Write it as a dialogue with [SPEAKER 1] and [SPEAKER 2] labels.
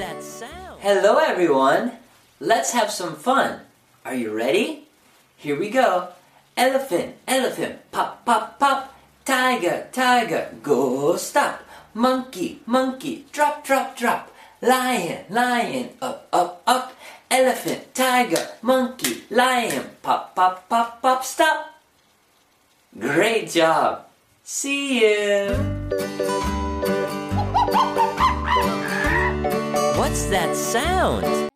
[SPEAKER 1] Hello, everyone. Let's have some fun. Are you ready? Here we go. Elephant, elephant, pop, pop, pop. Tiger, tiger, go stop. Monkey, monkey, drop, drop, drop. Lion, lion, up, up, up. Elephant, tiger, monkey, lion, pop, pop, pop, pop, stop. Great job. See you. What's that sound?